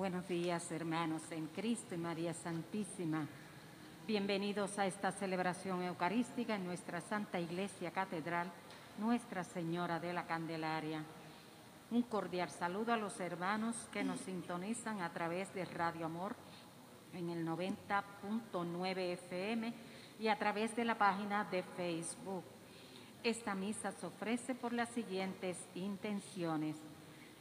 Buenos días, hermanos en Cristo y María Santísima. Bienvenidos a esta celebración eucarística en nuestra Santa Iglesia Catedral, Nuestra Señora de la Candelaria. Un cordial saludo a los hermanos que nos sintonizan a través de Radio Amor en el 90.9 FM y a través de la página de Facebook. Esta misa se ofrece por las siguientes intenciones.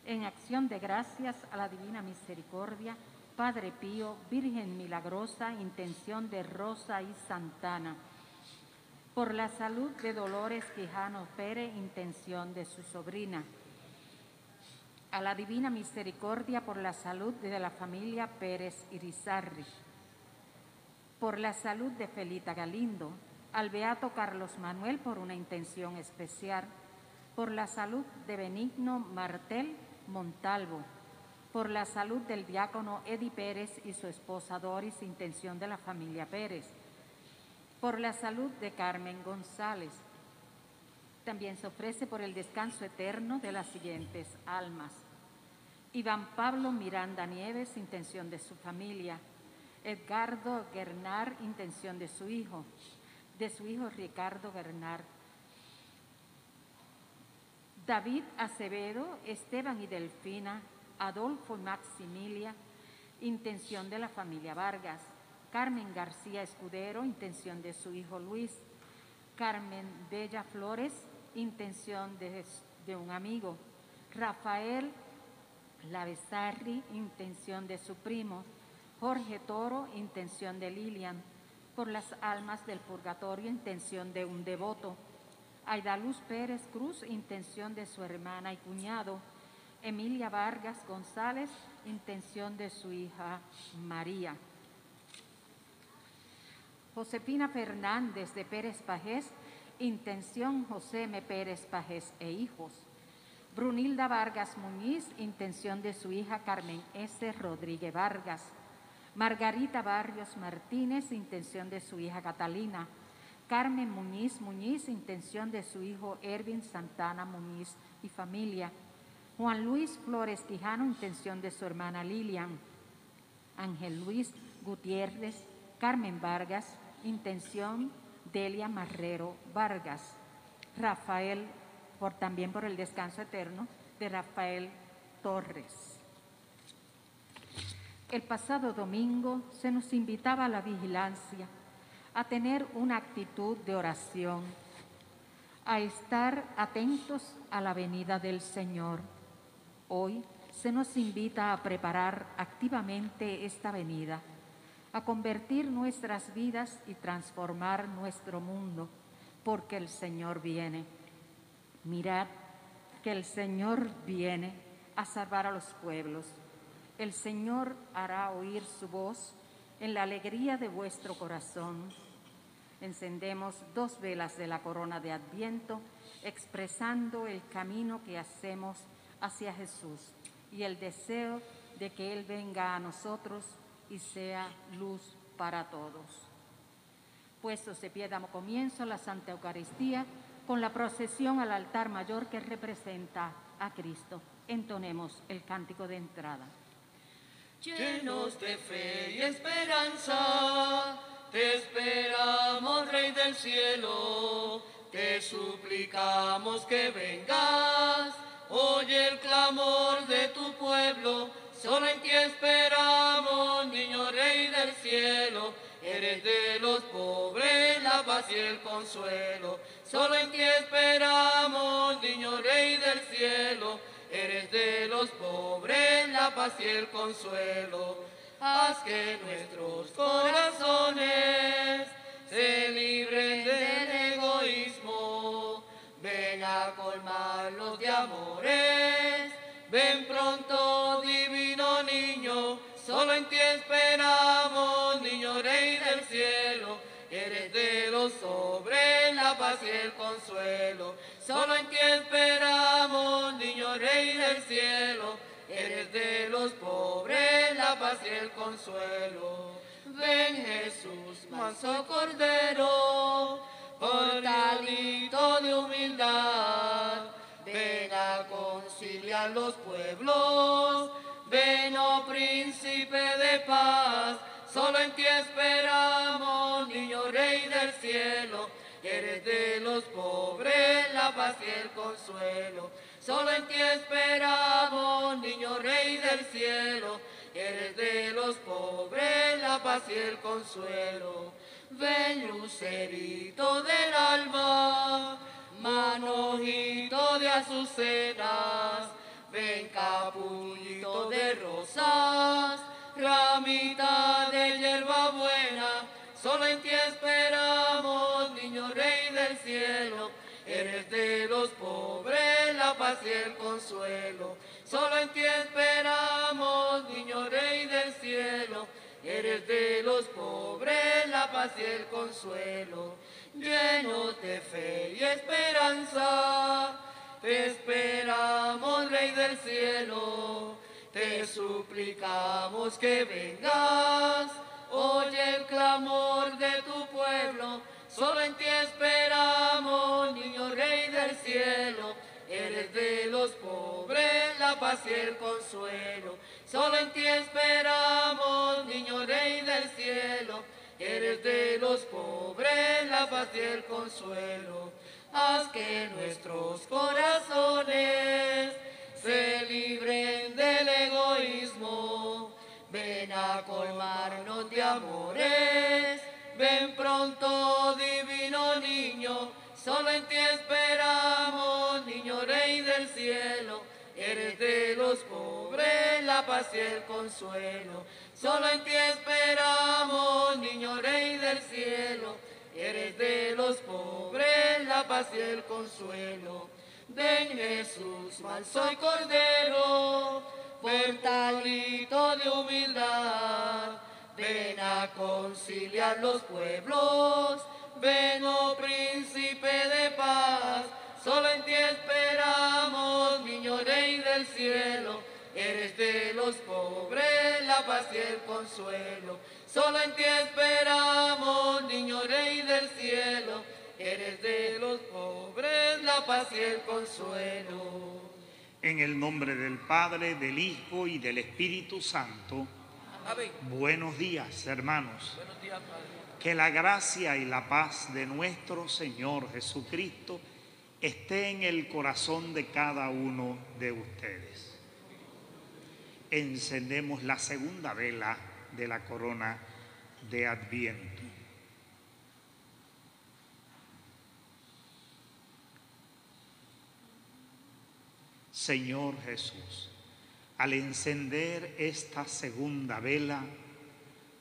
En acción de gracias a la Divina Misericordia, Padre Pío, Virgen Milagrosa, intención de Rosa y Santana. Por la salud de Dolores Quijano Pérez, intención de su sobrina. A la Divina Misericordia por la salud de la familia Pérez Irizarri. Por la salud de Felita Galindo. Al Beato Carlos Manuel por una intención especial. Por la salud de Benigno Martel Montalvo por la salud del diácono Eddie Pérez y su esposa Doris, intención de la familia Pérez, por la salud de Carmen González. También se ofrece por el descanso eterno de las siguientes almas. Iván Pablo Miranda Nieves, intención de su familia. Edgardo Gernard, intención de su hijo. De su hijo Ricardo Gernard. David Acevedo, Esteban y Delfina, Adolfo y Maximilia, intención de la familia Vargas. Carmen García Escudero, intención de su hijo Luis. Carmen Bella Flores, intención de, de un amigo. Rafael Lavesarri, intención de su primo. Jorge Toro, intención de Lilian. Por las almas del purgatorio, intención de un devoto. Aida Luz Pérez Cruz, intención de su hermana y cuñado. Emilia Vargas González, intención de su hija María. Josepina Fernández de Pérez Pajés, intención José M. Pérez Pajés e hijos. Brunilda Vargas Muñiz, intención de su hija Carmen S. Rodríguez Vargas. Margarita Barrios Martínez, intención de su hija Catalina. Carmen Muñiz Muñiz, intención de su hijo Ervin Santana Muñiz y familia. Juan Luis Flores Quijano, intención de su hermana Lilian. Ángel Luis Gutiérrez, Carmen Vargas, intención Delia Marrero Vargas. Rafael, por, también por el descanso eterno de Rafael Torres. El pasado domingo se nos invitaba a la vigilancia, a tener una actitud de oración, a estar atentos a la venida del Señor Hoy se nos invita a preparar activamente esta venida, a convertir nuestras vidas y transformar nuestro mundo, porque el Señor viene. Mirad que el Señor viene a salvar a los pueblos. El Señor hará oír su voz en la alegría de vuestro corazón. Encendemos dos velas de la corona de Adviento, expresando el camino que hacemos hacia Jesús y el deseo de que Él venga a nosotros y sea luz para todos. Puesto se pie, damos comienzo a la Santa Eucaristía con la procesión al altar mayor que representa a Cristo. Entonemos el cántico de entrada. Llenos de fe y esperanza, te esperamos, Rey del cielo, te suplicamos que vengas Oye el clamor de tu pueblo, solo en ti esperamos, niño rey del cielo. Eres de los pobres la paz y el consuelo. Solo en ti esperamos, niño rey del cielo. Eres de los pobres la paz y el consuelo. Haz que nuestros corazones se libren del egoísmo ven a colmarlos de amores. Ven pronto, divino niño, solo en ti esperamos, niño rey del cielo. Eres de los sobre la paz y el consuelo. Solo en ti esperamos, niño rey del cielo. Eres de los pobres la paz y el consuelo. Ven Jesús, manso cordero portalito de humildad. Ven a conciliar los pueblos, ven, oh príncipe de paz. Solo en ti esperamos, niño rey del cielo. Eres de los pobres la paz y el consuelo. Solo en ti esperamos, niño rey del cielo. Eres de los pobres la paz y el consuelo. Ven lucerito del alma, manojito de azucenas. Ven capullito de rosas, ramita de hierba buena. Solo en ti esperamos, del cielo. Eres de los pobres la paz y el consuelo. Solo en ti esperamos, niño rey del cielo. Eres de los pobres la paz y el consuelo. Llenos de fe y esperanza, te esperamos, rey del cielo. Te suplicamos que vengas, oye el clamor de tu pueblo. Solo en ti esperamos, niño rey del cielo. Eres de los pobres la paz y el consuelo. Solo en ti esperamos, niño rey del cielo. Eres de los pobres la paz y el consuelo. Haz que nuestros corazones se libren del egoísmo. Ven a colmarnos de amores. Ven pronto, divino niño. Solo en ti esperamos, niño rey del cielo. Eres de los pobres la paz y el consuelo. Solo en ti esperamos, niño rey del cielo. Eres de los pobres la paz y el consuelo. Ven Jesús, manso y cordero, portalito de humildad. Ven a conciliar los pueblos. Ven, oh príncipe de paz. Solo en ti esperamos, niño rey del cielo. Eres de los pobres la paz y el consuelo. Solo en ti esperamos, niño rey del cielo. Eres de los pobres la paz y el consuelo. En el nombre del Padre, del Hijo y del Espíritu Santo. Amén. Buenos días, hermanos. Buenos días, Padre. Que la gracia y la paz de nuestro Señor Jesucristo esté en el corazón de cada uno de ustedes. Encendemos la segunda vela de la corona de Adviento. Señor Jesús, al encender esta segunda vela,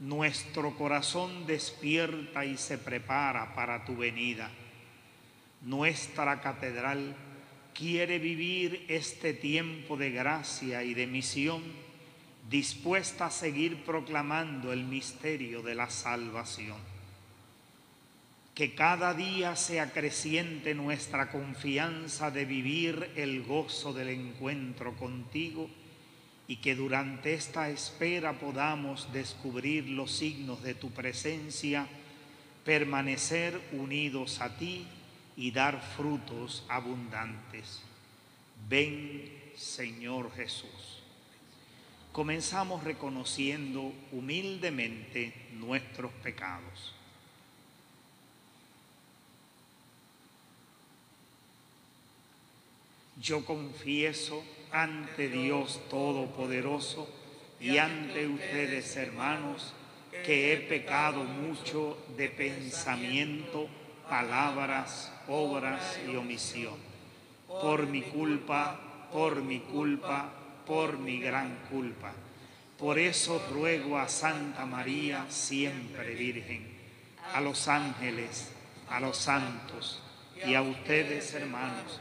nuestro corazón despierta y se prepara para tu venida. Nuestra catedral quiere vivir este tiempo de gracia y de misión, dispuesta a seguir proclamando el misterio de la salvación. Que cada día sea creciente nuestra confianza de vivir el gozo del encuentro contigo y que durante esta espera podamos descubrir los signos de tu presencia, permanecer unidos a ti y dar frutos abundantes. Ven, Señor Jesús. Comenzamos reconociendo humildemente nuestros pecados. Yo confieso ante Dios Todopoderoso y ante ustedes, hermanos, que he pecado mucho de pensamiento, palabras, obras y omisión. Por mi culpa, por mi culpa, por mi gran culpa. Por eso ruego a Santa María, siempre Virgen, a los ángeles, a los santos y a ustedes, hermanos,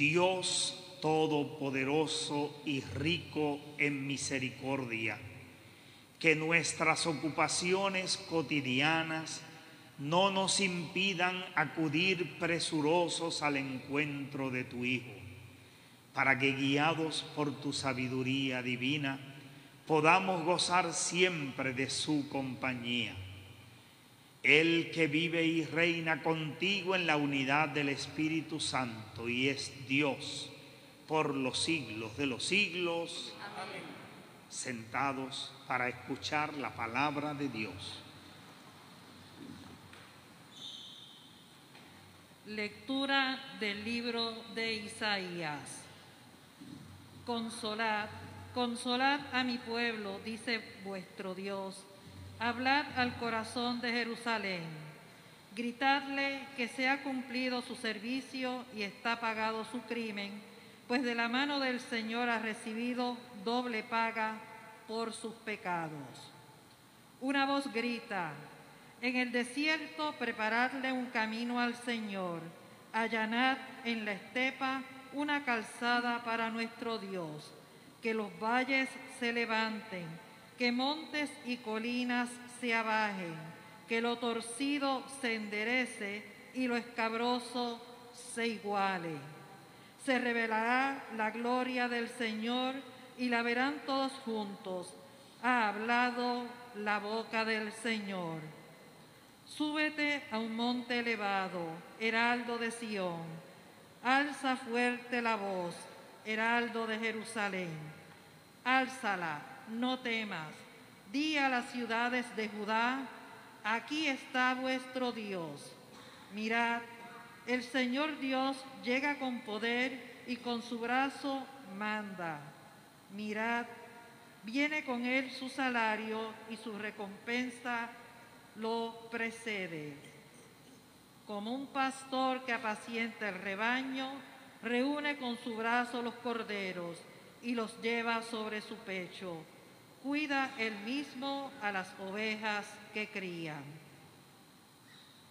Dios Todopoderoso y rico en misericordia, que nuestras ocupaciones cotidianas no nos impidan acudir presurosos al encuentro de tu Hijo, para que guiados por tu sabiduría divina podamos gozar siempre de su compañía. El que vive y reina contigo en la unidad del Espíritu Santo y es Dios por los siglos de los siglos. Sentados para escuchar la palabra de Dios. Lectura del libro de Isaías. Consolad, consolad a mi pueblo, dice vuestro Dios. Hablad al corazón de Jerusalén. Gritadle que se ha cumplido su servicio y está pagado su crimen, pues de la mano del Señor ha recibido doble paga por sus pecados. Una voz grita, en el desierto preparadle un camino al Señor, allanad en la estepa una calzada para nuestro Dios, que los valles se levanten, que montes y colinas se abajen, que lo torcido se enderece y lo escabroso se iguale. Se revelará la gloria del Señor y la verán todos juntos. Ha hablado la boca del Señor. Súbete a un monte elevado, heraldo de Sión. Alza fuerte la voz, heraldo de Jerusalén. Álzala, no temas. Di a las ciudades de Judá, aquí está vuestro Dios. Mirad, el Señor Dios llega con poder y con su brazo manda. Mirad, viene con él su salario y su recompensa lo precede. Como un pastor que apacienta el rebaño, reúne con su brazo los corderos y los lleva sobre su pecho. Cuida él mismo a las ovejas que crían.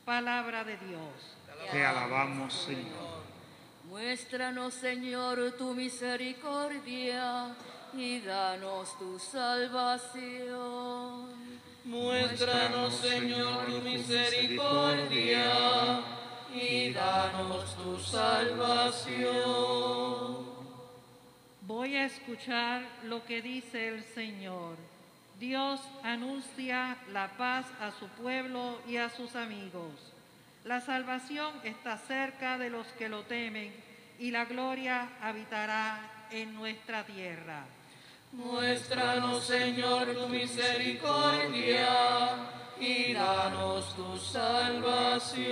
Palabra de Dios. Te alabamos, Señor. Muéstranos, Señor, tu misericordia y danos tu salvación. Muéstranos, Señor, tu misericordia y danos tu salvación. Voy a escuchar lo que dice el Señor. Dios anuncia la paz a su pueblo y a sus amigos. La salvación está cerca de los que lo temen y la gloria habitará en nuestra tierra. Muéstranos, Señor, tu misericordia y danos tu salvación.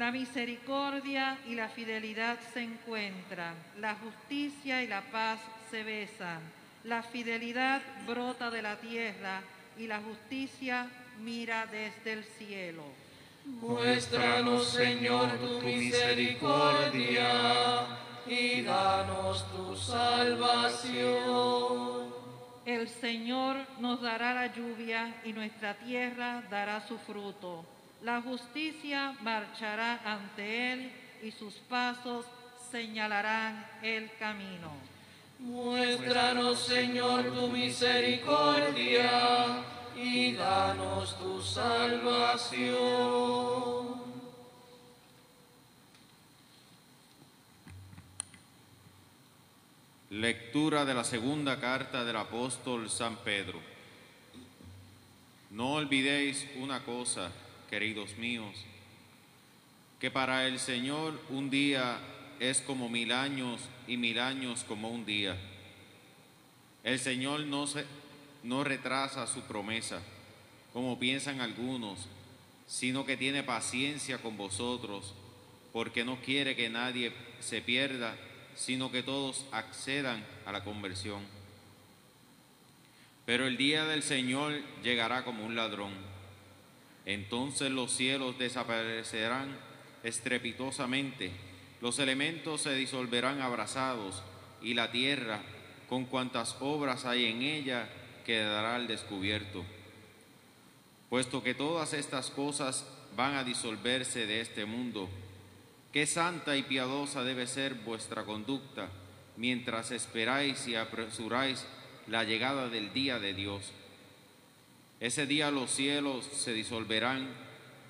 La misericordia y la fidelidad se encuentran, la justicia y la paz se besan, la fidelidad brota de la tierra y la justicia mira desde el cielo. Muéstranos, Señor, tu misericordia y danos tu salvación. El Señor nos dará la lluvia y nuestra tierra dará su fruto. La justicia marchará ante él y sus pasos señalarán el camino. Muéstranos, Señor, tu misericordia y danos tu salvación. Lectura de la segunda carta del apóstol San Pedro. No olvidéis una cosa, queridos míos, que para el Señor un día es como mil años y mil años como un día. El Señor no, se, no retrasa su promesa, como piensan algunos, sino que tiene paciencia con vosotros, porque no quiere que nadie se pierda, sino que todos accedan a la conversión. Pero el día del Señor llegará como un ladrón. Entonces los cielos desaparecerán estrepitosamente, los elementos se disolverán abrasados y la tierra, con cuantas obras hay en ella, quedará al descubierto. Puesto que todas estas cosas van a disolverse de este mundo, qué santa y piadosa debe ser vuestra conducta mientras esperáis y apresuráis la llegada del día de Dios. Ese día los cielos se disolverán,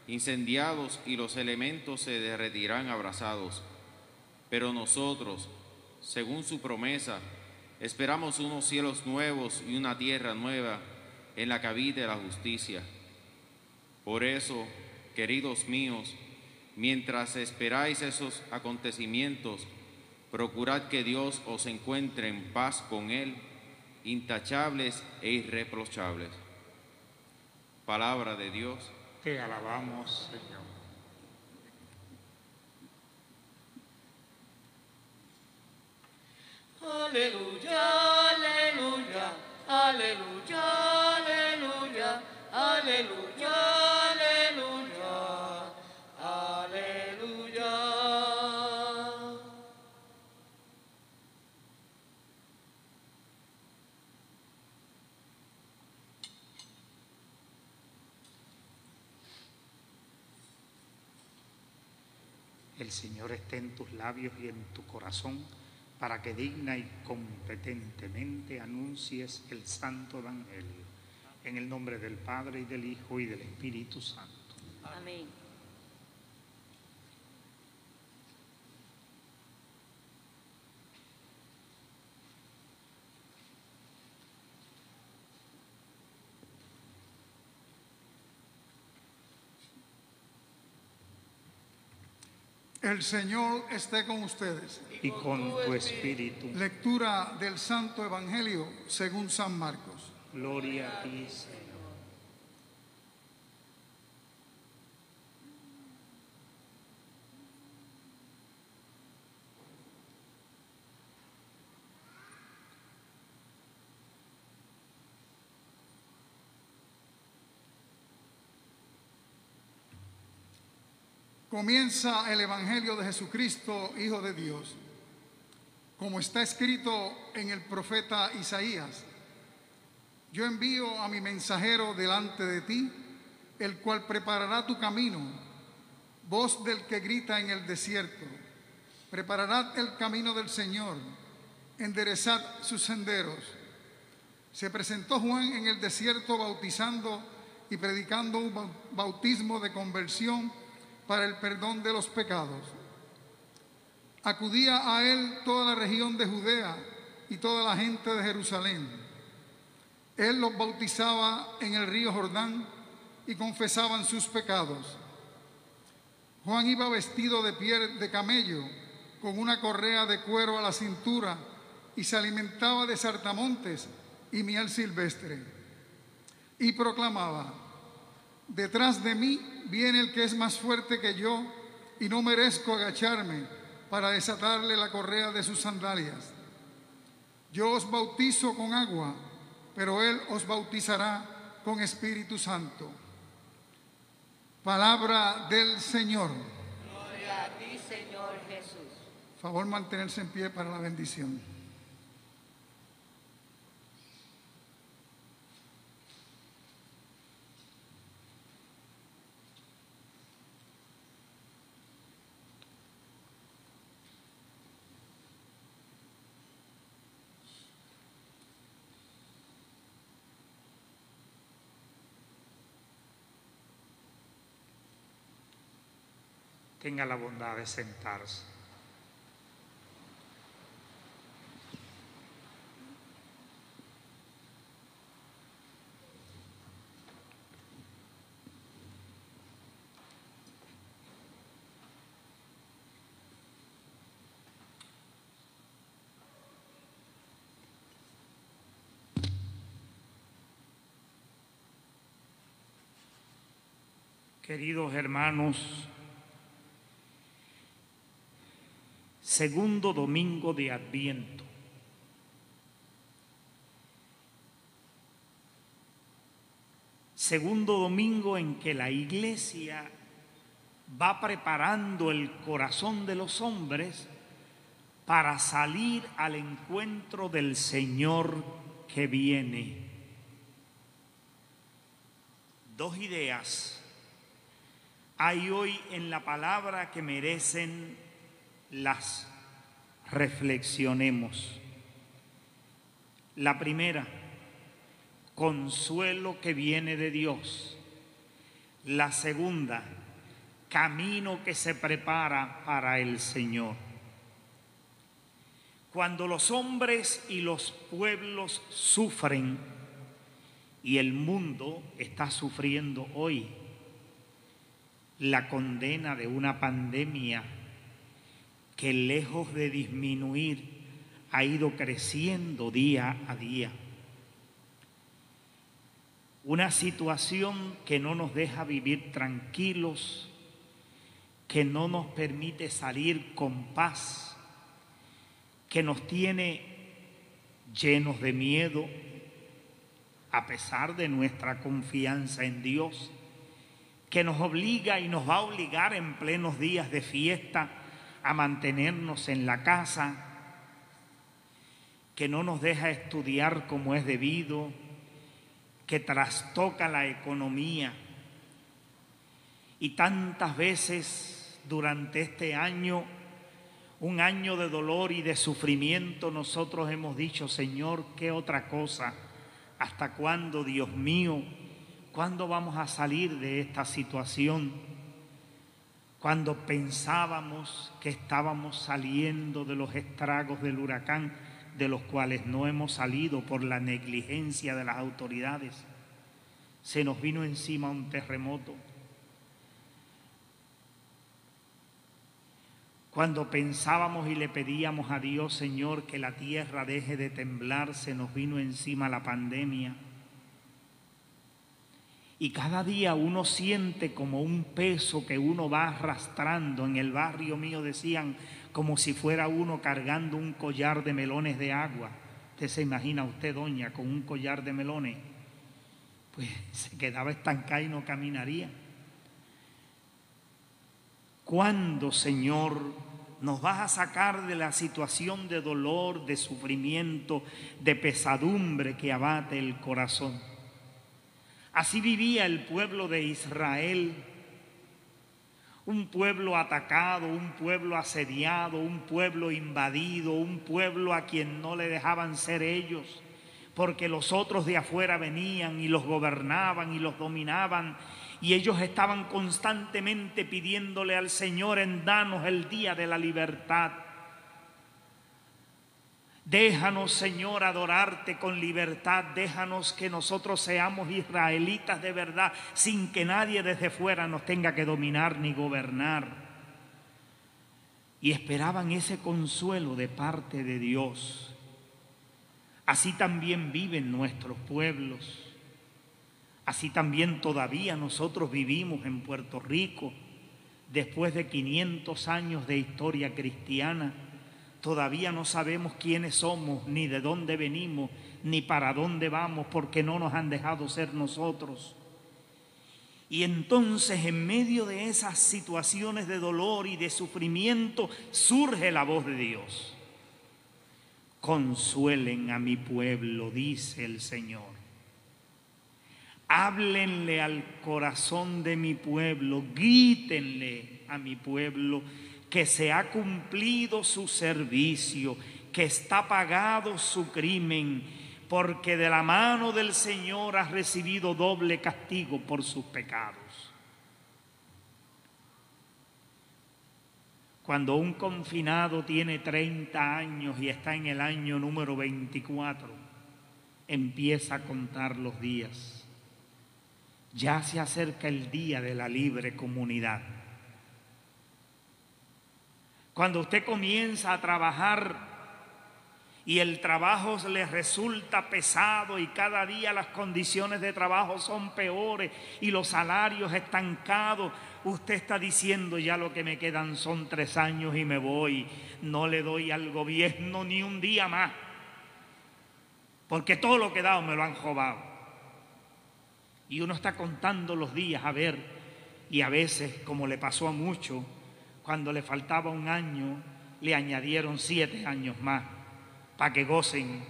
incendiados y los elementos se derretirán abrasados. Pero nosotros, según su promesa, esperamos unos cielos nuevos y una tierra nueva en la que habite la justicia. Por eso, queridos míos, mientras esperáis esos acontecimientos, procurad que Dios os encuentre en paz con Él, intachables e irreprochables. Palabra de Dios. Te alabamos, Señor. Aleluya, aleluya, aleluya, aleluya, aleluya. El Señor esté en tus labios y en tu corazón para que digna y competentemente anuncies el santo evangelio. En el nombre del Padre y del Hijo y del Espíritu Santo. Amén. El Señor esté con ustedes. Y con tu espíritu. Lectura del Santo Evangelio según San Marcos. Gloria a ti, Señor. Comienza el Evangelio de Jesucristo, Hijo de Dios, como está escrito en el profeta Isaías. Yo envío a mi mensajero delante de ti, el cual preparará tu camino, voz del que grita en el desierto. Preparará el camino del Señor, enderezad sus senderos. Se presentó Juan en el desierto bautizando y predicando un bau- bautismo de conversión para el perdón de los pecados. Acudía a él toda la región de Judea y toda la gente de Jerusalén. Él los bautizaba en el río Jordán y confesaban sus pecados. Juan iba vestido de piel de camello, con una correa de cuero a la cintura, y se alimentaba de sartamontes y miel silvestre. Y proclamaba, detrás de mí viene el que es más fuerte que yo, y no merezco agacharme para desatarle la correa de sus sandalias. Yo os bautizo con agua, pero Él os bautizará con Espíritu Santo. Palabra del Señor. Gloria a ti, Señor Jesús. Favor mantenerse en pie para la bendición. Tenga la bondad de sentarse. Queridos hermanos, segundo domingo de Adviento. Segundo domingo en que la iglesia va preparando el corazón de los hombres para salir al encuentro del Señor que viene. Dos ideas hay hoy en la palabra que merecen las reflexionemos. La primera, consuelo que viene de Dios. La segunda, camino que se prepara para el Señor. Cuando los hombres y los pueblos sufren, y el mundo está sufriendo hoy la condena de una pandemia que lejos de disminuir ha ido creciendo día a día. Una situación que no nos deja vivir tranquilos, que no nos permite salir con paz, que nos tiene llenos de miedo, a pesar de nuestra confianza en Dios, que nos obliga y nos va a obligar en plenos días de fiesta a mantenernos en la casa, que no nos deja estudiar como es debido, que trastoca la economía. Y tantas veces durante este año, un año de dolor y de sufrimiento, nosotros hemos dicho, Señor, ¿qué otra cosa? ¿Hasta cuándo, Dios mío? ¿Cuándo vamos a salir de esta situación? Cuando pensábamos que estábamos saliendo de los estragos del huracán, de los cuales no hemos salido por la negligencia de las autoridades, se nos vino encima un terremoto. Cuando pensábamos y le pedíamos a Dios, Señor, que la tierra deje de temblar, se nos vino encima la pandemia. Y cada día uno siente como un peso que uno va arrastrando. En el barrio mío decían como si fuera uno cargando un collar de melones de agua. Usted se imagina usted, doña, con un collar de melones. Pues se quedaba estancada y no caminaría. ¿Cuándo, Señor, nos vas a sacar de la situación de dolor, de sufrimiento, de pesadumbre que abate el corazón? Así vivía el pueblo de Israel, un pueblo atacado, un pueblo asediado, un pueblo invadido, un pueblo a quien no le dejaban ser ellos, porque los otros de afuera venían y los gobernaban y los dominaban y ellos estaban constantemente pidiéndole al Señor en danos el día de la libertad. Déjanos, Señor, adorarte con libertad. Déjanos que nosotros seamos israelitas de verdad, sin que nadie desde fuera nos tenga que dominar ni gobernar. Y esperaban ese consuelo de parte de Dios. Así también viven nuestros pueblos. Así también todavía nosotros vivimos en Puerto Rico, después de 500 años de historia cristiana. Todavía no sabemos quiénes somos, ni de dónde venimos, ni para dónde vamos, porque no nos han dejado ser nosotros. Y entonces en medio de esas situaciones de dolor y de sufrimiento surge la voz de Dios. Consuelen a mi pueblo, dice el Señor. Háblenle al corazón de mi pueblo, grítenle a mi pueblo que se ha cumplido su servicio, que está pagado su crimen, porque de la mano del Señor ha recibido doble castigo por sus pecados. Cuando un confinado tiene 30 años y está en el año número 24, empieza a contar los días ya se acerca el día de la libre comunidad. Cuando usted comienza a trabajar y el trabajo les resulta pesado y cada día las condiciones de trabajo son peores y los salarios estancados, usted está diciendo ya lo que me quedan son tres años y me voy, no le doy al gobierno ni un día más, porque todo lo que he dado me lo han robado. Y uno está contando los días a ver, y a veces, como le pasó a muchos, cuando le faltaba un año, le añadieron siete años más para que gocen,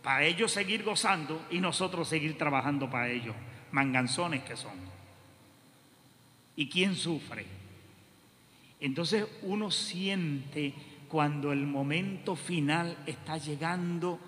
para ellos seguir gozando y nosotros seguir trabajando para ellos, manganzones que son. ¿Y quién sufre? Entonces uno siente cuando el momento final está llegando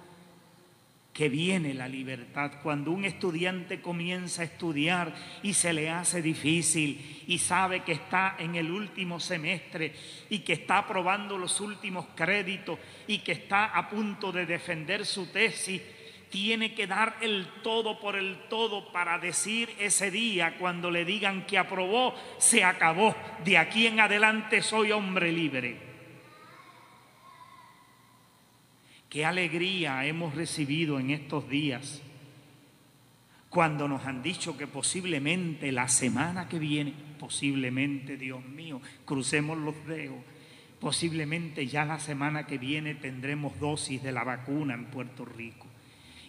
que viene la libertad. Cuando un estudiante comienza a estudiar y se le hace difícil y sabe que está en el último semestre y que está aprobando los últimos créditos y que está a punto de defender su tesis, tiene que dar el todo por el todo para decir ese día cuando le digan que aprobó, se acabó, de aquí en adelante soy hombre libre. Qué alegría hemos recibido en estos días cuando nos han dicho que posiblemente la semana que viene, posiblemente, Dios mío, crucemos los dedos, posiblemente ya la semana que viene tendremos dosis de la vacuna en Puerto Rico.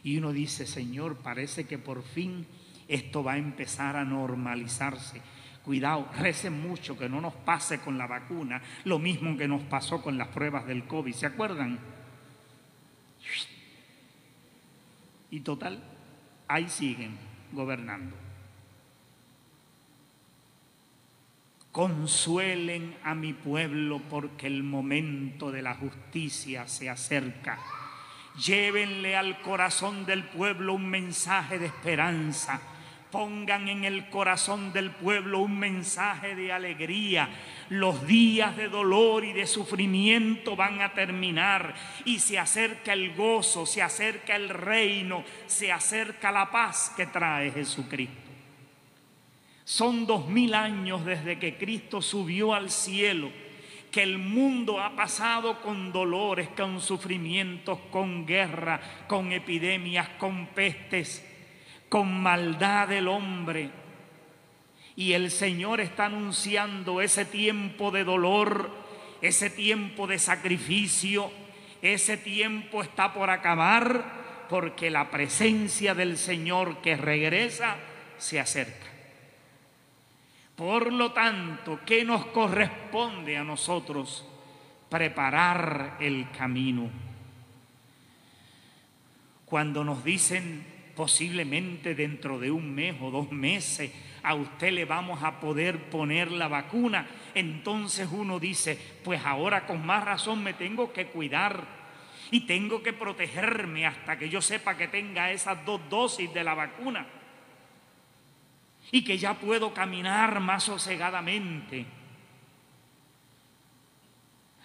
Y uno dice, Señor, parece que por fin esto va a empezar a normalizarse. Cuidado, recen mucho que no nos pase con la vacuna lo mismo que nos pasó con las pruebas del COVID. ¿Se acuerdan? Y total, ahí siguen gobernando. Consuelen a mi pueblo porque el momento de la justicia se acerca. Llévenle al corazón del pueblo un mensaje de esperanza pongan en el corazón del pueblo un mensaje de alegría. Los días de dolor y de sufrimiento van a terminar y se acerca el gozo, se acerca el reino, se acerca la paz que trae Jesucristo. Son dos mil años desde que Cristo subió al cielo que el mundo ha pasado con dolores, con sufrimientos, con guerra, con epidemias, con pestes con maldad del hombre. Y el Señor está anunciando ese tiempo de dolor, ese tiempo de sacrificio, ese tiempo está por acabar porque la presencia del Señor que regresa se acerca. Por lo tanto, ¿qué nos corresponde a nosotros? Preparar el camino. Cuando nos dicen posiblemente dentro de un mes o dos meses a usted le vamos a poder poner la vacuna. Entonces uno dice, pues ahora con más razón me tengo que cuidar y tengo que protegerme hasta que yo sepa que tenga esas dos dosis de la vacuna y que ya puedo caminar más sosegadamente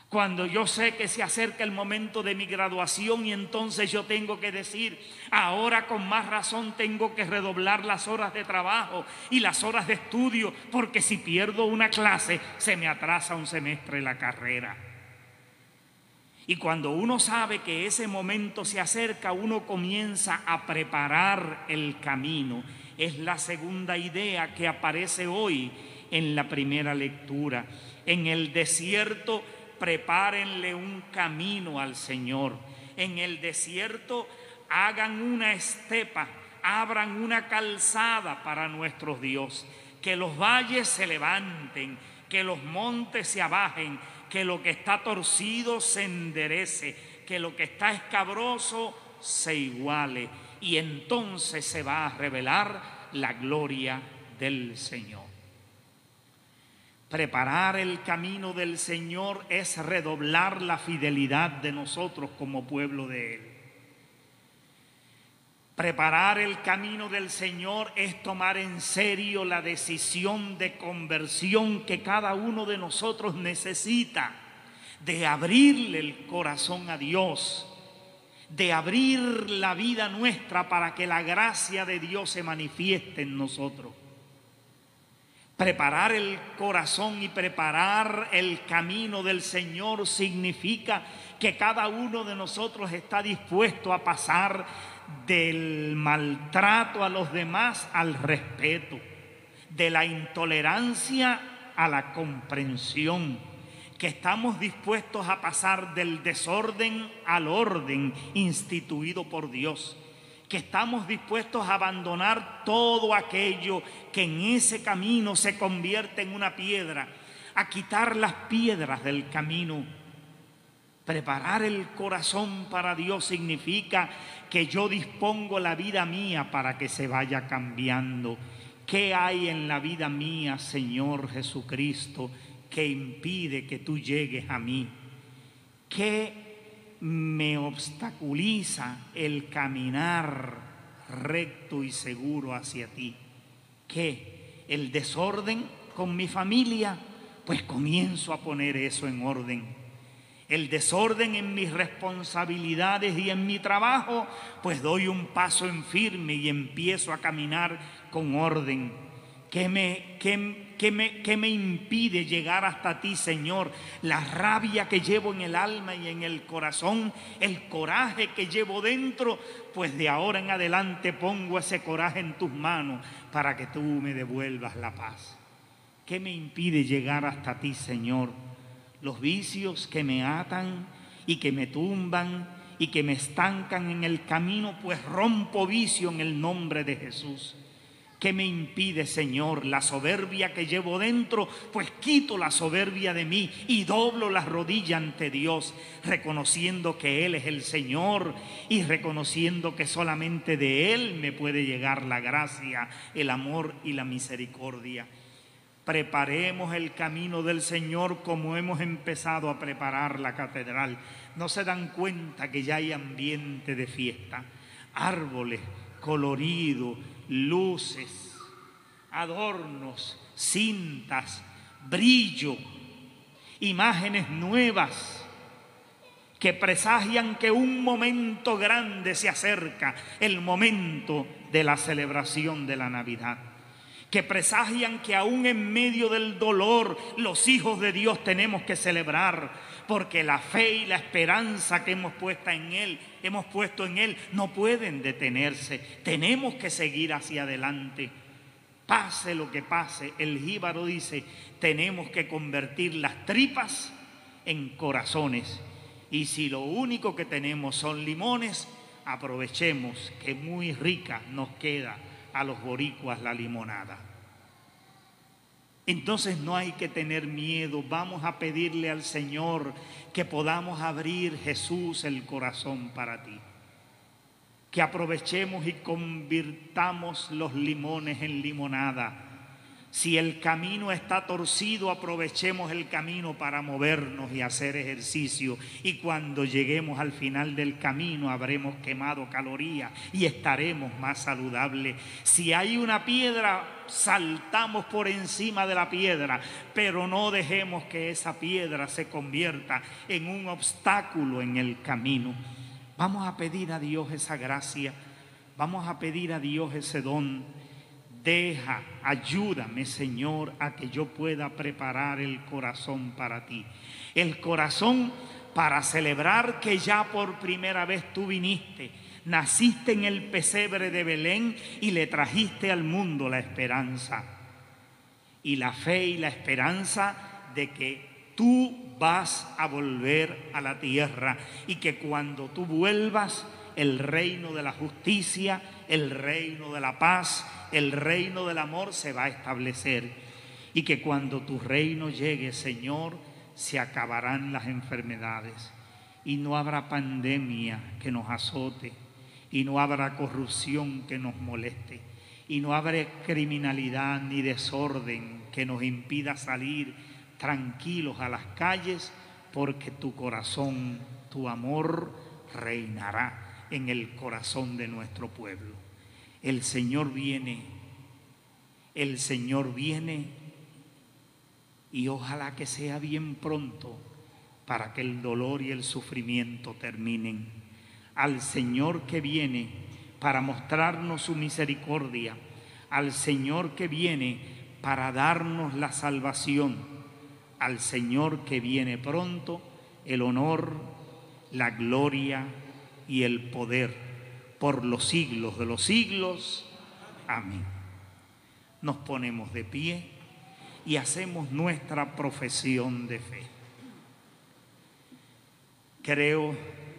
cuando yo sé que se acerca el momento de mi graduación y entonces yo tengo que decir, ahora con más razón tengo que redoblar las horas de trabajo y las horas de estudio, porque si pierdo una clase se me atrasa un semestre la carrera. Y cuando uno sabe que ese momento se acerca, uno comienza a preparar el camino. Es la segunda idea que aparece hoy en la primera lectura. En el desierto prepárenle un camino al Señor. En el desierto hagan una estepa, abran una calzada para nuestro Dios. Que los valles se levanten, que los montes se abajen, que lo que está torcido se enderece, que lo que está escabroso se iguale. Y entonces se va a revelar la gloria del Señor. Preparar el camino del Señor es redoblar la fidelidad de nosotros como pueblo de Él. Preparar el camino del Señor es tomar en serio la decisión de conversión que cada uno de nosotros necesita, de abrirle el corazón a Dios, de abrir la vida nuestra para que la gracia de Dios se manifieste en nosotros. Preparar el corazón y preparar el camino del Señor significa que cada uno de nosotros está dispuesto a pasar del maltrato a los demás al respeto, de la intolerancia a la comprensión, que estamos dispuestos a pasar del desorden al orden instituido por Dios que estamos dispuestos a abandonar todo aquello que en ese camino se convierte en una piedra, a quitar las piedras del camino. Preparar el corazón para Dios significa que yo dispongo la vida mía para que se vaya cambiando. ¿Qué hay en la vida mía, Señor Jesucristo, que impide que tú llegues a mí? ¿Qué me obstaculiza el caminar recto y seguro hacia ti. ¿Qué? El desorden con mi familia, pues comienzo a poner eso en orden. El desorden en mis responsabilidades y en mi trabajo, pues doy un paso en firme y empiezo a caminar con orden. ¿Qué me, qué, ¿Qué me, me impide llegar hasta ti, Señor? La rabia que llevo en el alma y en el corazón, el coraje que llevo dentro, pues de ahora en adelante pongo ese coraje en tus manos para que tú me devuelvas la paz. ¿Qué me impide llegar hasta ti, Señor? Los vicios que me atan y que me tumban y que me estancan en el camino, pues rompo vicio en el nombre de Jesús. ¿Qué me impide, Señor, la soberbia que llevo dentro? Pues quito la soberbia de mí y doblo la rodilla ante Dios, reconociendo que Él es el Señor y reconociendo que solamente de Él me puede llegar la gracia, el amor y la misericordia. Preparemos el camino del Señor como hemos empezado a preparar la catedral. No se dan cuenta que ya hay ambiente de fiesta, árboles coloridos luces, adornos, cintas, brillo, imágenes nuevas que presagian que un momento grande se acerca, el momento de la celebración de la Navidad que presagian que aún en medio del dolor los hijos de Dios tenemos que celebrar, porque la fe y la esperanza que hemos puesto en Él, hemos puesto en Él, no pueden detenerse. Tenemos que seguir hacia adelante. Pase lo que pase, el jíbaro dice, tenemos que convertir las tripas en corazones. Y si lo único que tenemos son limones, aprovechemos que muy rica nos queda a los boricuas la limonada. Entonces no hay que tener miedo, vamos a pedirle al Señor que podamos abrir Jesús el corazón para ti. Que aprovechemos y convirtamos los limones en limonada si el camino está torcido, aprovechemos el camino para movernos y hacer ejercicio. Y cuando lleguemos al final del camino habremos quemado calorías y estaremos más saludables. Si hay una piedra, saltamos por encima de la piedra, pero no dejemos que esa piedra se convierta en un obstáculo en el camino. Vamos a pedir a Dios esa gracia, vamos a pedir a Dios ese don Deja, ayúdame Señor a que yo pueda preparar el corazón para ti. El corazón para celebrar que ya por primera vez tú viniste, naciste en el pesebre de Belén y le trajiste al mundo la esperanza. Y la fe y la esperanza de que tú vas a volver a la tierra y que cuando tú vuelvas, el reino de la justicia, el reino de la paz, el reino del amor se va a establecer. Y que cuando tu reino llegue, Señor, se acabarán las enfermedades y no habrá pandemia que nos azote y no habrá corrupción que nos moleste y no habrá criminalidad ni desorden que nos impida salir tranquilos a las calles porque tu corazón, tu amor reinará en el corazón de nuestro pueblo. El Señor viene, el Señor viene y ojalá que sea bien pronto para que el dolor y el sufrimiento terminen. Al Señor que viene para mostrarnos su misericordia, al Señor que viene para darnos la salvación al Señor que viene pronto, el honor, la gloria y el poder por los siglos de los siglos. Amén. Nos ponemos de pie y hacemos nuestra profesión de fe. Creo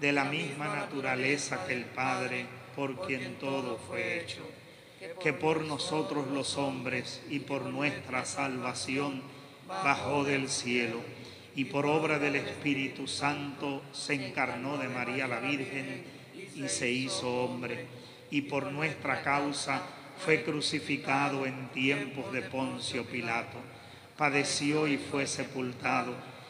de la misma naturaleza que el Padre, por quien todo fue hecho, que por nosotros los hombres y por nuestra salvación bajó del cielo y por obra del Espíritu Santo se encarnó de María la Virgen y se hizo hombre, y por nuestra causa fue crucificado en tiempos de Poncio Pilato, padeció y fue sepultado,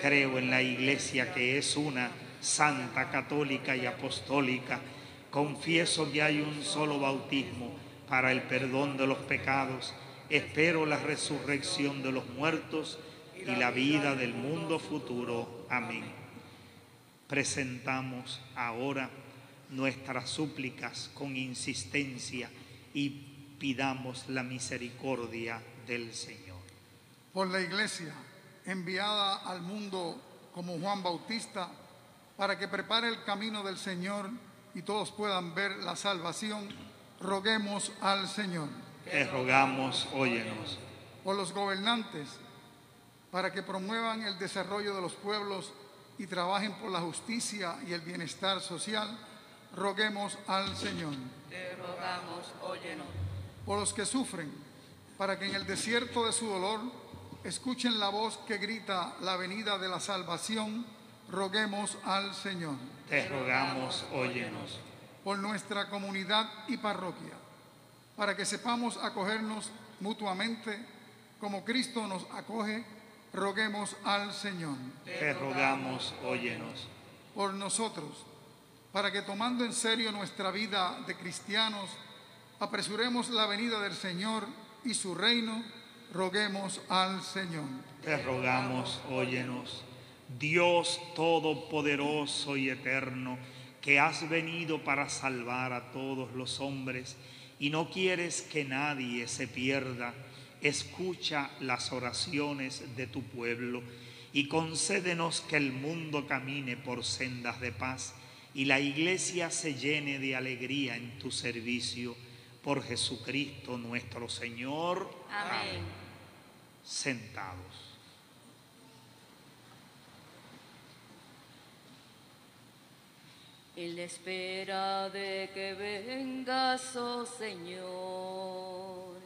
Creo en la Iglesia que es una, santa, católica y apostólica. Confieso que hay un solo bautismo para el perdón de los pecados. Espero la resurrección de los muertos y la vida del mundo futuro. Amén. Presentamos ahora nuestras súplicas con insistencia y pidamos la misericordia del Señor. Por la iglesia enviada al mundo como Juan Bautista, para que prepare el camino del Señor y todos puedan ver la salvación, roguemos al Señor. Te rogamos, óyenos. Por los gobernantes, para que promuevan el desarrollo de los pueblos y trabajen por la justicia y el bienestar social, roguemos al Señor. te rogamos, óyenos. Por los que sufren, para que en el desierto de su dolor escuchen la voz que grita la venida de la salvación, roguemos al Señor. Te rogamos, óyenos. Por nuestra comunidad y parroquia, para que sepamos acogernos mutuamente como Cristo nos acoge, roguemos al Señor. Te rogamos, óyenos. Por nosotros, para que tomando en serio nuestra vida de cristianos, apresuremos la venida del Señor y su reino, roguemos al Señor. Te rogamos, óyenos. Dios Todopoderoso y Eterno, que has venido para salvar a todos los hombres y no quieres que nadie se pierda, escucha las oraciones de tu pueblo y concédenos que el mundo camine por sendas de paz y la iglesia se llene de alegría en tu servicio. Por Jesucristo nuestro Señor. Amén. Sentados. En la espera de que vengas, oh Señor,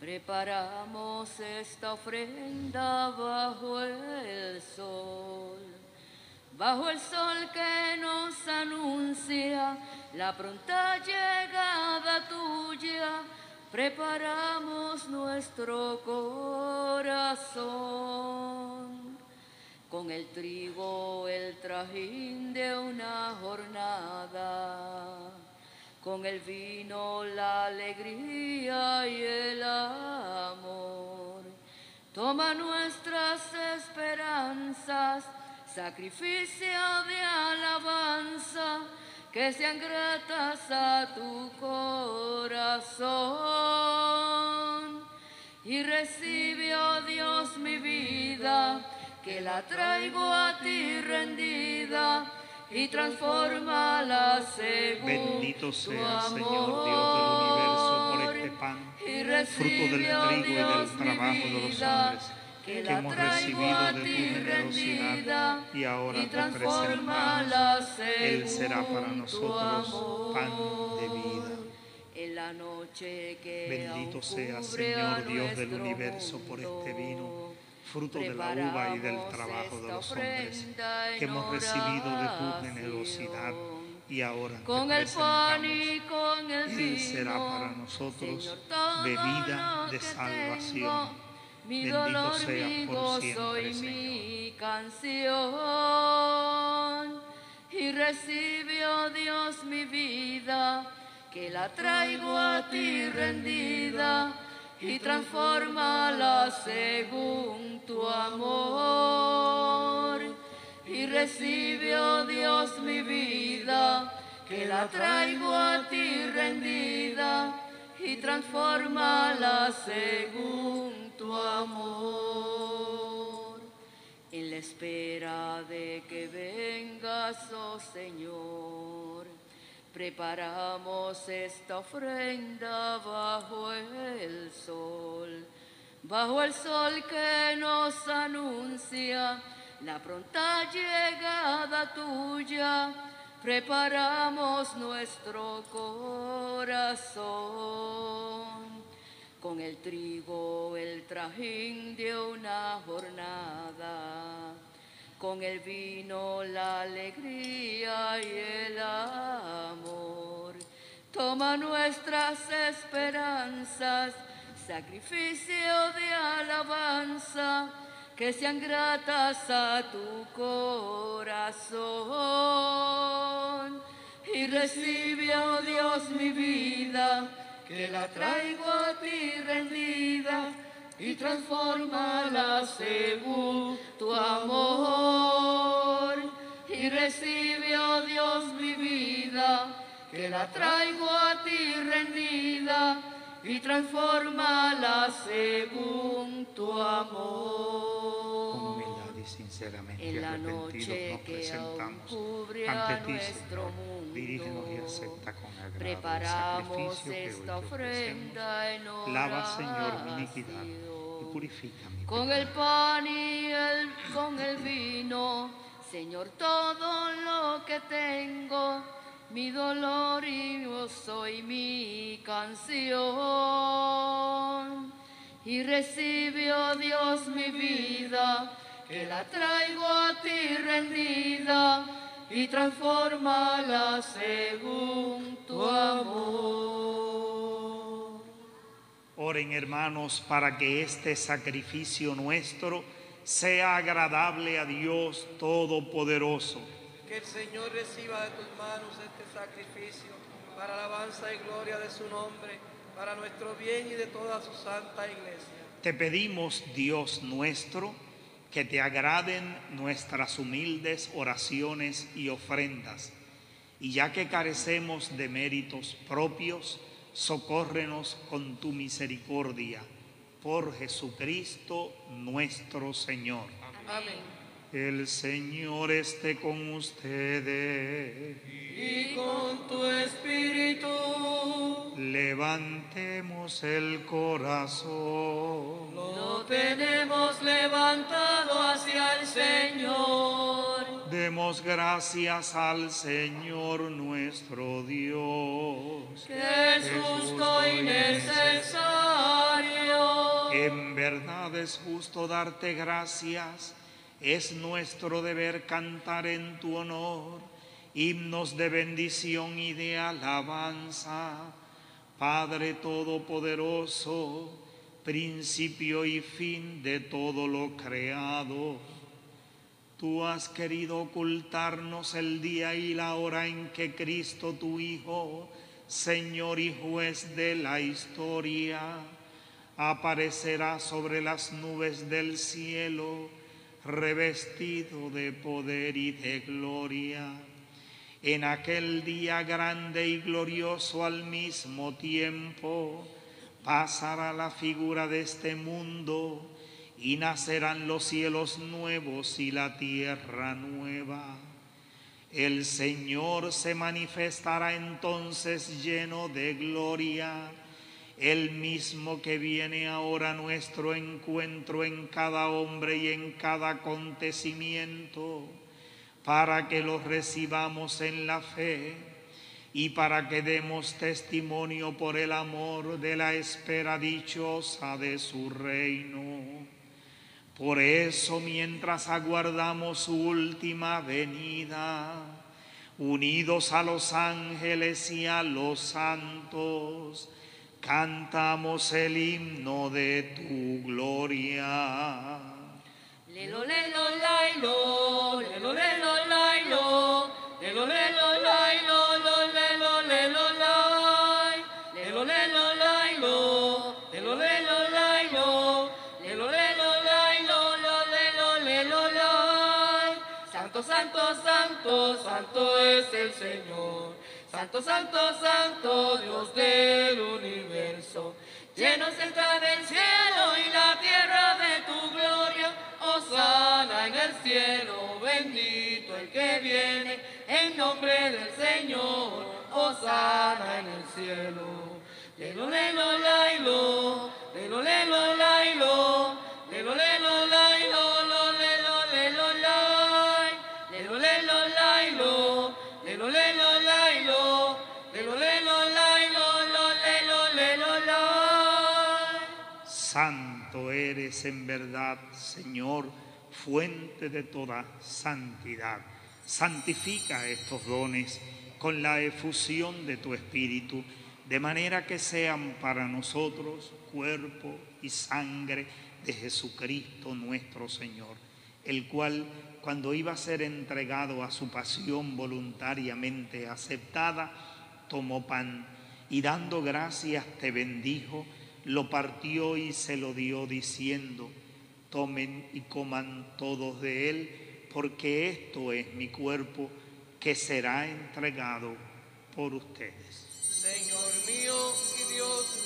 preparamos esta ofrenda bajo el sol, bajo el sol que nos anuncia la pronta llegada tuya. Preparamos nuestro corazón con el trigo, el trajín de una jornada, con el vino, la alegría y el amor. Toma nuestras esperanzas, sacrificio de alabanza, que sean gratas a tu corazón. Y recibe, oh Dios, mi vida que la traigo a ti rendida y transformala según Bendito tu sea, amor. Señor Dios del universo, por este pan, y fruto del recibió trigo y Dios del mi trabajo de los vida, hombres, que hemos recibido de tu generosidad y ahora y te presentamos. Él será para nosotros pan de vida. En la noche que Bendito sea, Señor Dios del universo, por este vino, fruto de la uva y del trabajo de los hombres, que hemos recibido de tu generosidad y ahora Con te el pan presentamos. y con el Él será para nosotros Señor, bebida de salvación. Mi Bendito dolor, sea mi por gozo siempre, y Señor. mi canción. Y recibió Dios mi vida, que la traigo a ti rendida, y transfórmala según tu amor. Y recibió Dios mi vida, que la traigo a ti rendida, y transfórmala según tu amor. En la espera de que vengas, oh Señor, preparamos esta ofrenda bajo el sol, bajo el sol que nos anuncia la pronta llegada tuya. Preparamos nuestro corazón con el trigo, el trajín de una jornada, con el vino, la alegría y el amor. Toma nuestras esperanzas, sacrificio de alabanza, que sean gratas a tu corazón. Y recibe, oh Dios, mi vida, que la traigo a ti rendida y transfórmala según tu amor. Y recibe, oh Dios, mi vida, que la traigo a ti rendida y transfórmala según tu amor. Sinceramente En la noche nos que presentamos aún cubre a ante ti, nuestro Señor. mundo, Dirígenos y acepta con agrado el Preparamos que hoy esta ofrenda en. Lava, Señor, mi iniquidad y purifica mi Con pecado. el pan y el, con el vino, Señor, todo lo que tengo, mi dolor y gozo y mi canción. Y recibe, oh Dios, mi vida, que la traigo a ti rendida, y transfórmala según tu amor. Oren hermanos para que este sacrificio nuestro sea agradable a Dios Todopoderoso. Que el Señor reciba de tus manos este sacrificio para alabanza y gloria de su nombre, para nuestro bien y de toda su santa iglesia. Te pedimos, Dios nuestro, que te agraden nuestras humildes oraciones y ofrendas. Y ya que carecemos de méritos propios, socórrenos con tu misericordia. Por Jesucristo nuestro Señor. Amén. El Señor esté con ustedes. Y con tu espíritu Levantemos el corazón. lo tenemos levantado hacia el Señor. Demos gracias al Señor nuestro Dios. Que es justo y necesario. En verdad es justo darte gracias. Es nuestro deber cantar en tu honor himnos de bendición y de alabanza. Padre Todopoderoso, principio y fin de todo lo creado. Tú has querido ocultarnos el día y la hora en que Cristo tu Hijo, Señor y juez de la historia, aparecerá sobre las nubes del cielo, revestido de poder y de gloria. En aquel día grande y glorioso al mismo tiempo, pasará la figura de este mundo y nacerán los cielos nuevos y la tierra nueva. El Señor se manifestará entonces lleno de gloria el mismo que viene ahora a nuestro encuentro en cada hombre y en cada acontecimiento, para que los recibamos en la fe y para que demos testimonio por el amor de la espera dichosa de su reino. Por eso, mientras aguardamos su última venida, unidos a los ángeles y a los santos, cantamos el himno de tu gloria. Lelo, lelo, lailo, lelo, lelo, lailo, lelo, lelo, lailo, lo, lelo, lelo, lai, lelo, lelo, lailo, lelo, lelo, lailo, lelo, lelo, lailo, lo, lelo, lelo, lai. Santo, santo, santo, santo es el Señor. Santo, santo, santo, Dios del universo. Lleno está del cielo y la tierra de tu gloria. Osana en el cielo, bendito el que viene en nombre del Señor. Osana en el cielo. Lelo, lelo, lailo, lelo, lelo, lailo, lelo, lelo, lailo, Eres en verdad, Señor, fuente de toda santidad. Santifica estos dones con la efusión de tu Espíritu, de manera que sean para nosotros cuerpo y sangre de Jesucristo nuestro Señor, el cual, cuando iba a ser entregado a su pasión voluntariamente aceptada, tomó pan y dando gracias te bendijo, lo partió y se lo dio diciendo, tomen y coman todos de él, porque esto es mi cuerpo que será entregado por ustedes. Señor mío y Dios mío.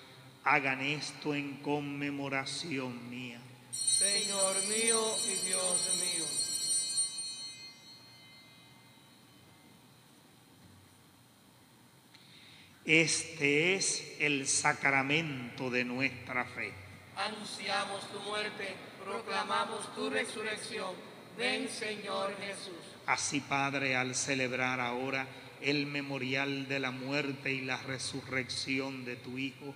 Hagan esto en conmemoración mía. Señor mío y Dios mío. Este es el sacramento de nuestra fe. Anunciamos tu muerte, proclamamos tu resurrección. Ven, Señor Jesús. Así, Padre, al celebrar ahora el memorial de la muerte y la resurrección de tu Hijo,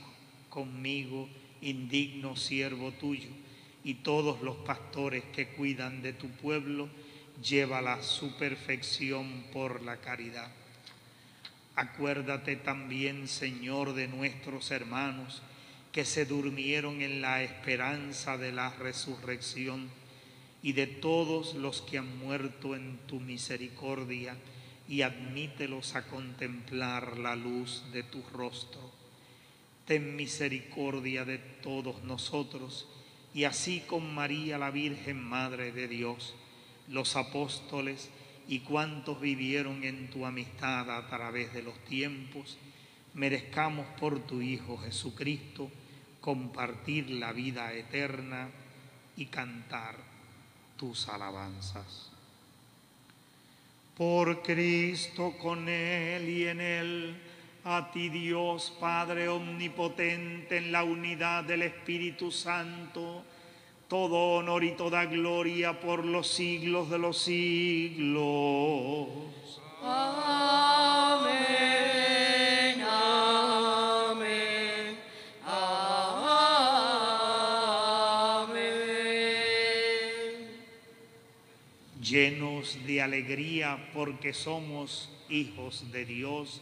conmigo, indigno siervo tuyo, y todos los pastores que cuidan de tu pueblo, llévala a su perfección por la caridad. Acuérdate también, Señor, de nuestros hermanos que se durmieron en la esperanza de la resurrección y de todos los que han muerto en tu misericordia y admítelos a contemplar la luz de tu rostro. Ten misericordia de todos nosotros y así con María la Virgen Madre de Dios, los apóstoles y cuantos vivieron en tu amistad a través de los tiempos, merezcamos por tu Hijo Jesucristo compartir la vida eterna y cantar tus alabanzas. Por Cristo con Él y en Él, a ti Dios Padre Omnipotente en la unidad del Espíritu Santo, todo honor y toda gloria por los siglos de los siglos. Amén, amén, amén. Llenos de alegría porque somos hijos de Dios,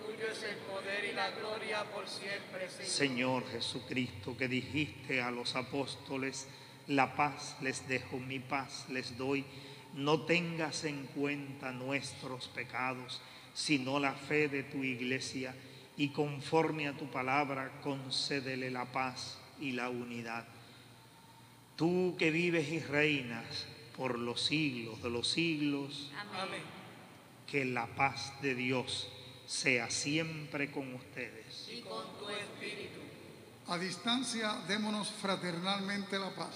tuyo es el poder y la gloria por siempre, Señor. Señor Jesucristo, que dijiste a los apóstoles, la paz les dejo, mi paz les doy, no tengas en cuenta nuestros pecados, sino la fe de tu iglesia, y conforme a tu palabra, concédele la paz y la unidad. Tú que vives y reinas por los siglos de los siglos, Amén. que la paz de Dios sea siempre con ustedes. Y con tu espíritu. A distancia, démonos fraternalmente la paz.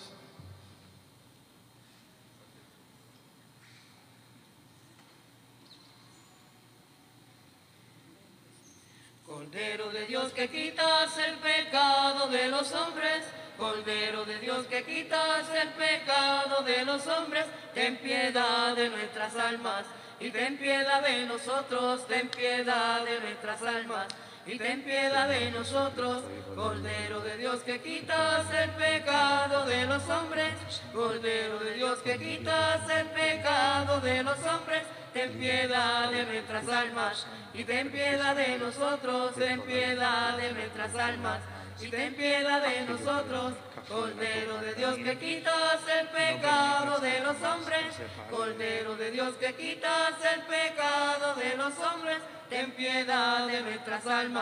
Cordero de Dios que quitas el pecado de los hombres, Cordero de Dios que quitas el pecado de los hombres, ten piedad de nuestras almas y ten piedad de nosotros, ten piedad de nuestras almas y ten piedad de nosotros, Cordero de Dios que quitas el pecado de los hombres, Cordero de Dios que quitas el pecado de los hombres, ten piedad de nuestras almas y ten piedad de nosotros, ten piedad de nuestras almas y ten piedad de nosotros, Cordero de Dios que quitas el pecado de los hombres, Cordero de Dios que quitas el pecado de los hombres, ten piedad de nuestras almas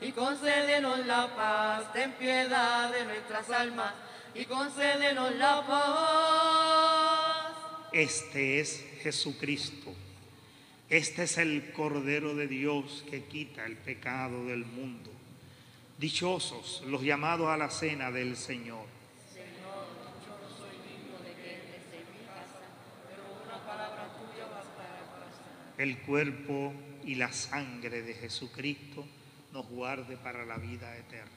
y concédenos la paz, ten piedad de nuestras almas y concédenos la paz. Este es Jesucristo. Este es el Cordero de Dios que quita el pecado del mundo. Dichosos los llamados a la cena del Señor. El cuerpo y la sangre de Jesucristo nos guarde para la vida eterna.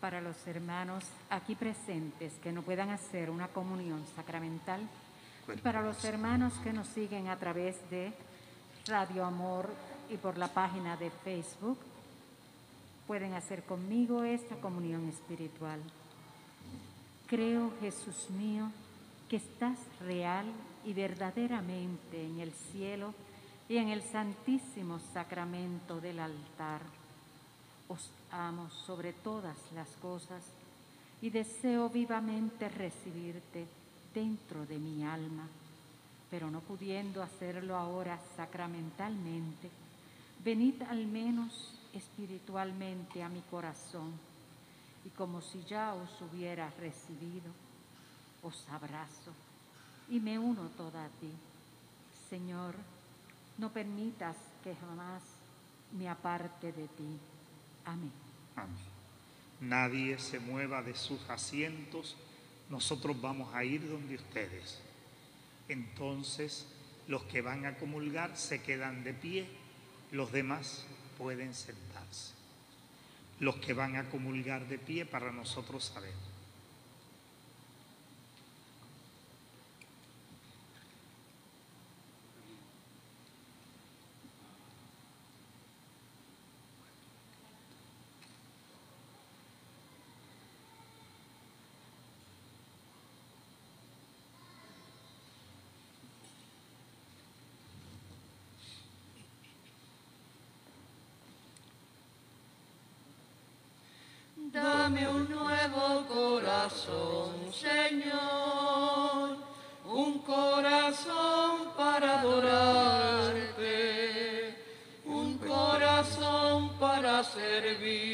Para los hermanos aquí presentes que no puedan hacer una comunión sacramental, y para los hermanos que nos siguen a través de Radio Amor y por la página de Facebook, pueden hacer conmigo esta comunión espiritual. Creo, Jesús mío, que estás real y verdaderamente en el cielo y en el santísimo sacramento del altar. Os amo sobre todas las cosas y deseo vivamente recibirte dentro de mi alma, pero no pudiendo hacerlo ahora sacramentalmente, venid al menos espiritualmente a mi corazón y como si ya os hubiera recibido, os abrazo y me uno toda a ti. Señor, no permitas que jamás me aparte de ti. Amén. Amén. Nadie se mueva de sus asientos. Nosotros vamos a ir donde ustedes. Entonces, los que van a comulgar se quedan de pie, los demás pueden sentarse. Los que van a comulgar de pie para nosotros saber. Dame un nuevo corazón, Señor, un corazón para adorarte, un corazón para servirte.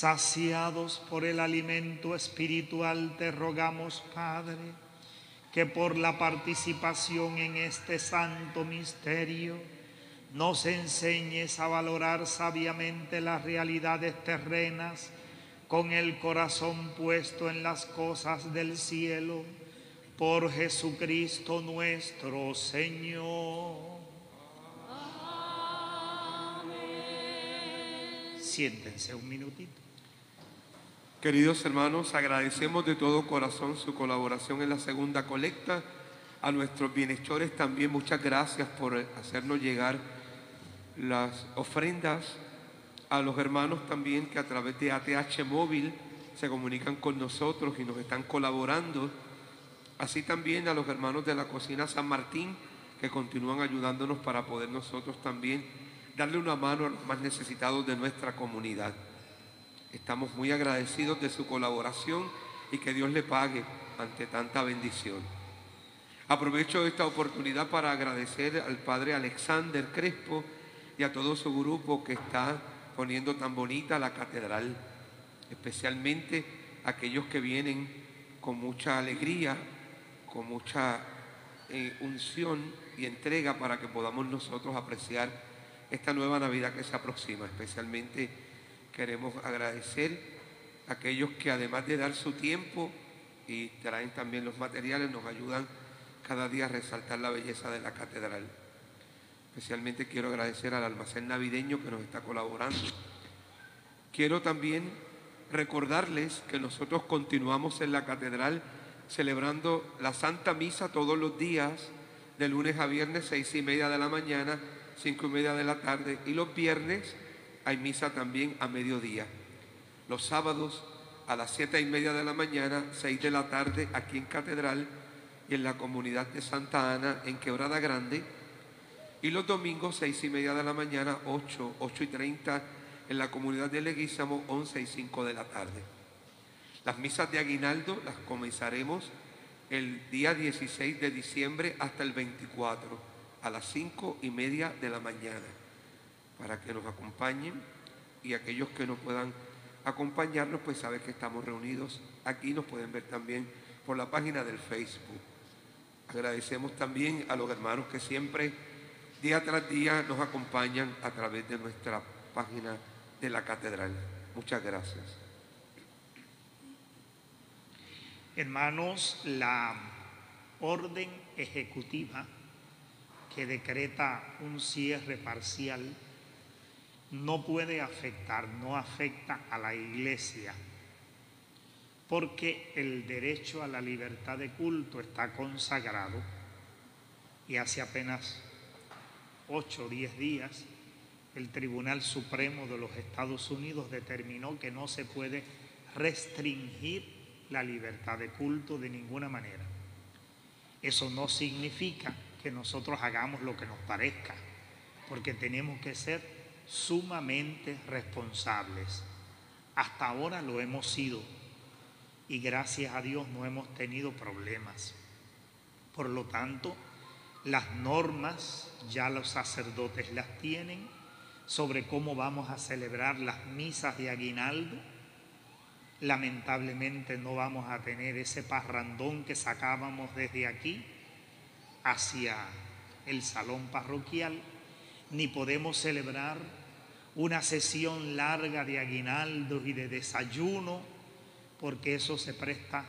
Saciados por el alimento espiritual, te rogamos, Padre, que por la participación en este santo misterio nos enseñes a valorar sabiamente las realidades terrenas con el corazón puesto en las cosas del cielo por Jesucristo nuestro Señor. Siéntense un minutito. Queridos hermanos, agradecemos de todo corazón su colaboración en la segunda colecta. A nuestros bienhechores también muchas gracias por hacernos llegar las ofrendas. A los hermanos también que a través de ATH Móvil se comunican con nosotros y nos están colaborando. Así también a los hermanos de la cocina San Martín que continúan ayudándonos para poder nosotros también darle una mano a los más necesitados de nuestra comunidad. Estamos muy agradecidos de su colaboración y que Dios le pague ante tanta bendición. Aprovecho esta oportunidad para agradecer al Padre Alexander Crespo y a todo su grupo que está poniendo tan bonita la catedral, especialmente aquellos que vienen con mucha alegría, con mucha eh, unción y entrega para que podamos nosotros apreciar esta nueva Navidad que se aproxima. Especialmente queremos agradecer a aquellos que además de dar su tiempo y traen también los materiales, nos ayudan cada día a resaltar la belleza de la catedral. Especialmente quiero agradecer al almacén navideño que nos está colaborando. Quiero también recordarles que nosotros continuamos en la catedral celebrando la Santa Misa todos los días, de lunes a viernes, seis y media de la mañana, cinco y media de la tarde, y los viernes hay misa también a mediodía. Los sábados a las siete y media de la mañana, seis de la tarde, aquí en Catedral y en la comunidad de Santa Ana, en Quebrada Grande. Y los domingos, seis y media de la mañana, 8, 8 y 30 en la comunidad de Leguízamo, 11 y 5 de la tarde. Las misas de aguinaldo las comenzaremos el día 16 de diciembre hasta el 24 a las 5 y media de la mañana para que nos acompañen y aquellos que no puedan acompañarnos pues saben que estamos reunidos aquí. Nos pueden ver también por la página del Facebook. Agradecemos también a los hermanos que siempre día tras día nos acompañan a través de nuestra página de la catedral. Muchas gracias. Hermanos, la orden ejecutiva que decreta un cierre parcial no puede afectar, no afecta a la iglesia, porque el derecho a la libertad de culto está consagrado y hace apenas ocho o diez días el Tribunal Supremo de los Estados Unidos determinó que no se puede restringir la libertad de culto de ninguna manera. Eso no significa que nosotros hagamos lo que nos parezca, porque tenemos que ser sumamente responsables. Hasta ahora lo hemos sido y gracias a Dios no hemos tenido problemas. Por lo tanto, las normas ya los sacerdotes las tienen sobre cómo vamos a celebrar las misas de aguinaldo lamentablemente no vamos a tener ese parrandón que sacábamos desde aquí hacia el salón parroquial, ni podemos celebrar una sesión larga de aguinaldos y de desayuno, porque eso se presta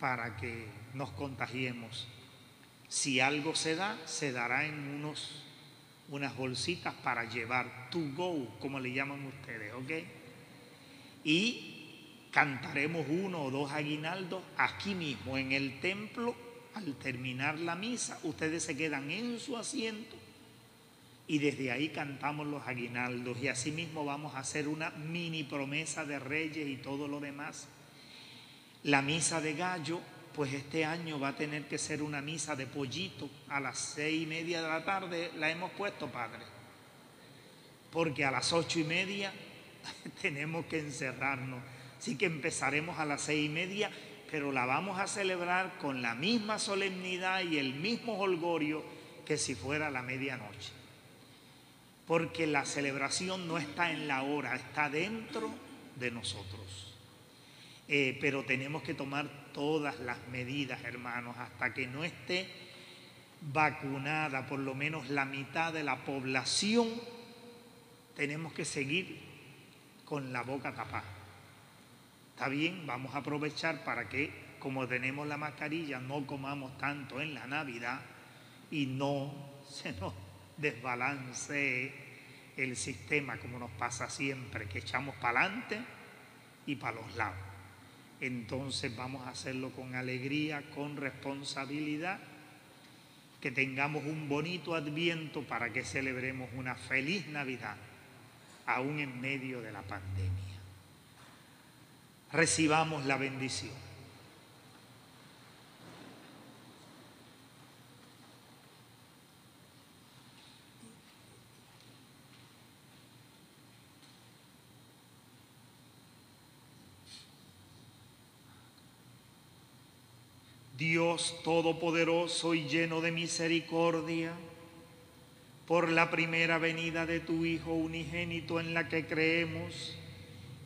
para que nos contagiemos. Si algo se da, se dará en unos, unas bolsitas para llevar to go, como le llaman ustedes, ¿ok? Y cantaremos uno o dos aguinaldos aquí mismo en el templo al terminar la misa. Ustedes se quedan en su asiento y desde ahí cantamos los aguinaldos y así mismo vamos a hacer una mini promesa de reyes y todo lo demás. La misa de gallo, pues este año va a tener que ser una misa de pollito a las seis y media de la tarde, la hemos puesto, Padre, porque a las ocho y media tenemos que encerrarnos Así que empezaremos a las seis y media, pero la vamos a celebrar con la misma solemnidad y el mismo holgorio que si fuera la medianoche. Porque la celebración no está en la hora, está dentro de nosotros. Eh, pero tenemos que tomar todas las medidas, hermanos, hasta que no esté vacunada por lo menos la mitad de la población, tenemos que seguir con la boca tapada. Está bien, vamos a aprovechar para que, como tenemos la mascarilla, no comamos tanto en la Navidad y no se nos desbalance el sistema como nos pasa siempre, que echamos para adelante y para los lados. Entonces vamos a hacerlo con alegría, con responsabilidad, que tengamos un bonito adviento para que celebremos una feliz Navidad, aún en medio de la pandemia recibamos la bendición. Dios Todopoderoso y lleno de misericordia, por la primera venida de tu Hijo unigénito en la que creemos,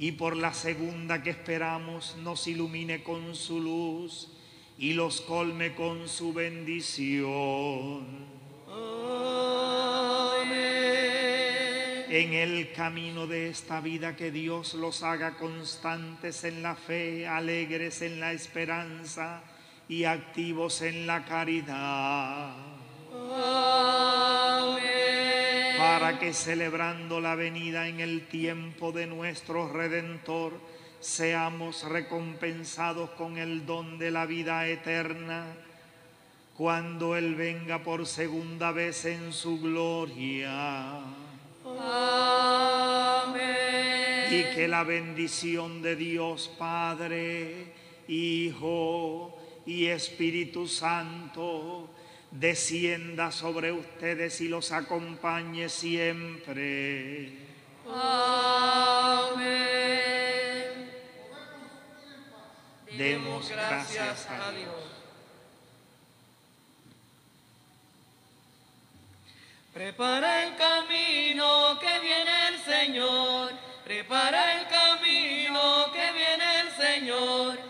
y por la segunda que esperamos nos ilumine con su luz y los colme con su bendición. En el camino de esta vida que Dios los haga constantes en la fe, alegres en la esperanza y activos en la caridad para que celebrando la venida en el tiempo de nuestro Redentor, seamos recompensados con el don de la vida eterna cuando Él venga por segunda vez en su gloria. Amén. Y que la bendición de Dios Padre, Hijo y Espíritu Santo descienda sobre ustedes y los acompañe siempre. Amén. Demos gracias a Dios. Prepara el camino que viene el Señor. Prepara el camino que viene el Señor.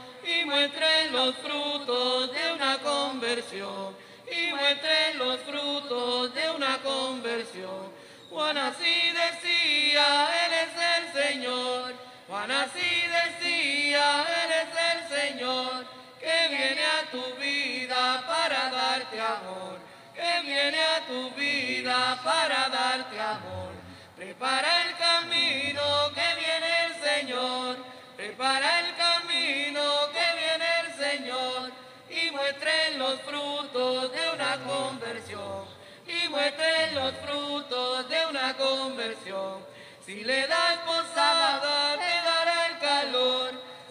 Y muestre los frutos de una conversión. Y muestre los frutos de una conversión. Juan así decía, Él es el Señor. Juan así decía, Él es el Señor. Que viene a tu vida para darte amor que viene a tu vida para darte amor. Prepara el camino que viene el Señor, prepara el camino y muestre los frutos de una conversión, y muestre los frutos de una conversión. Si le das posada, te dará el calor,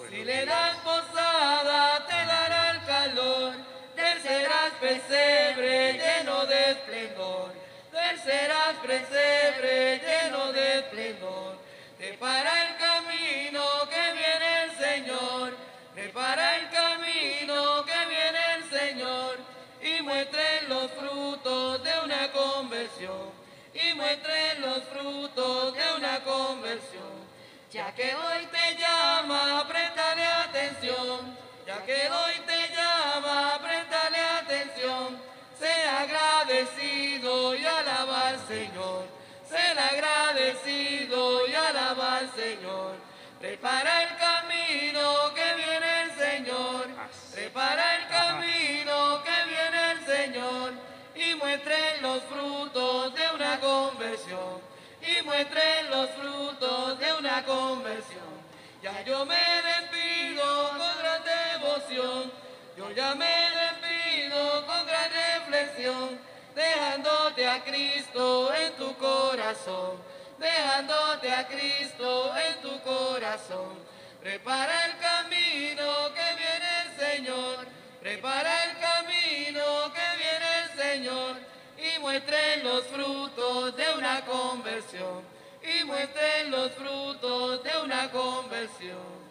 si le das posada, te dará el calor del serás pesebre lleno de esplendor, del serás pesebre lleno de esplendor. Prepara el y muestre los frutos de una conversión. Ya que hoy te llama, préstale atención, ya que hoy te llama, préstale atención, sea agradecido y alaba al Señor, sea agradecido y alaba al Señor. Prepara el camino que viene el Señor, prepara y muestre los frutos de una conversión. Ya yo me despido con gran devoción, yo ya me despido con gran reflexión, dejándote a Cristo en tu corazón, dejándote a Cristo en tu corazón. Prepara el camino que viene el Señor, prepara el camino y muestre los frutos de una conversión y muestren los frutos de una conversión.